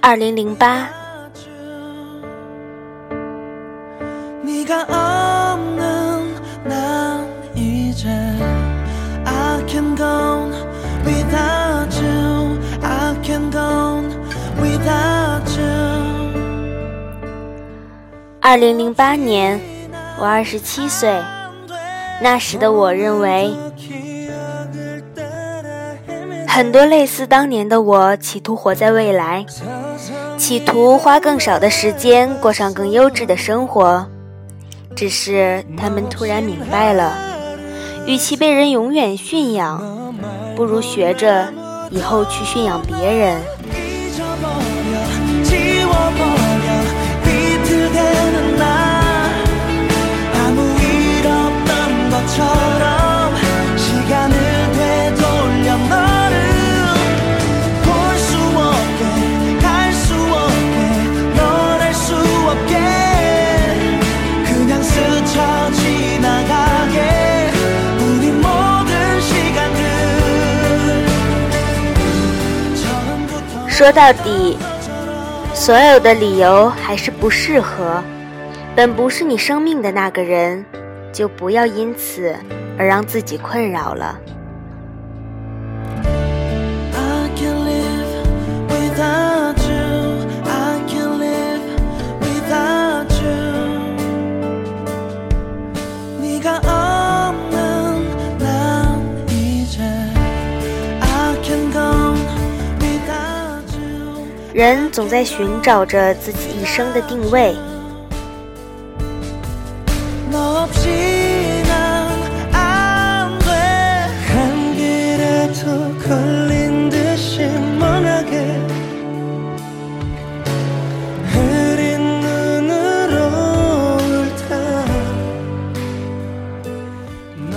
二零零八。二零零八年，我二十七岁。那时的我认为，很多类似当年的我，企图活在未来，企图花更少的时间过上更优质的生活。只是他们突然明白了，与其被人永远驯养，不如学着以后去驯养别人。说到底，所有的理由还是不适合。本不是你生命的那个人，就不要因此而让自己困扰了。人总在寻找着自己一生的定位。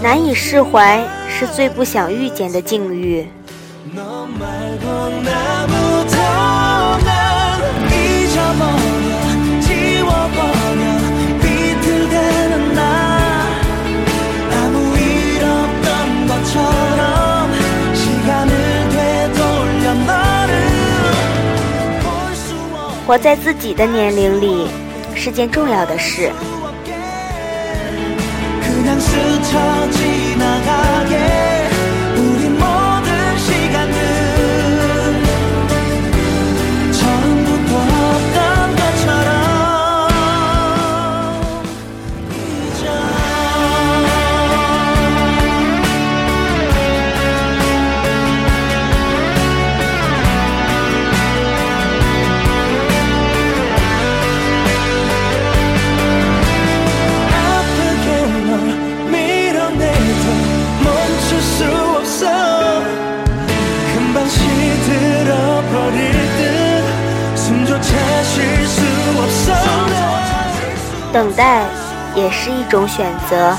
难以释怀，是最不想遇见的境遇。活在自己的年龄里是件重要的事。等待也是一种选择。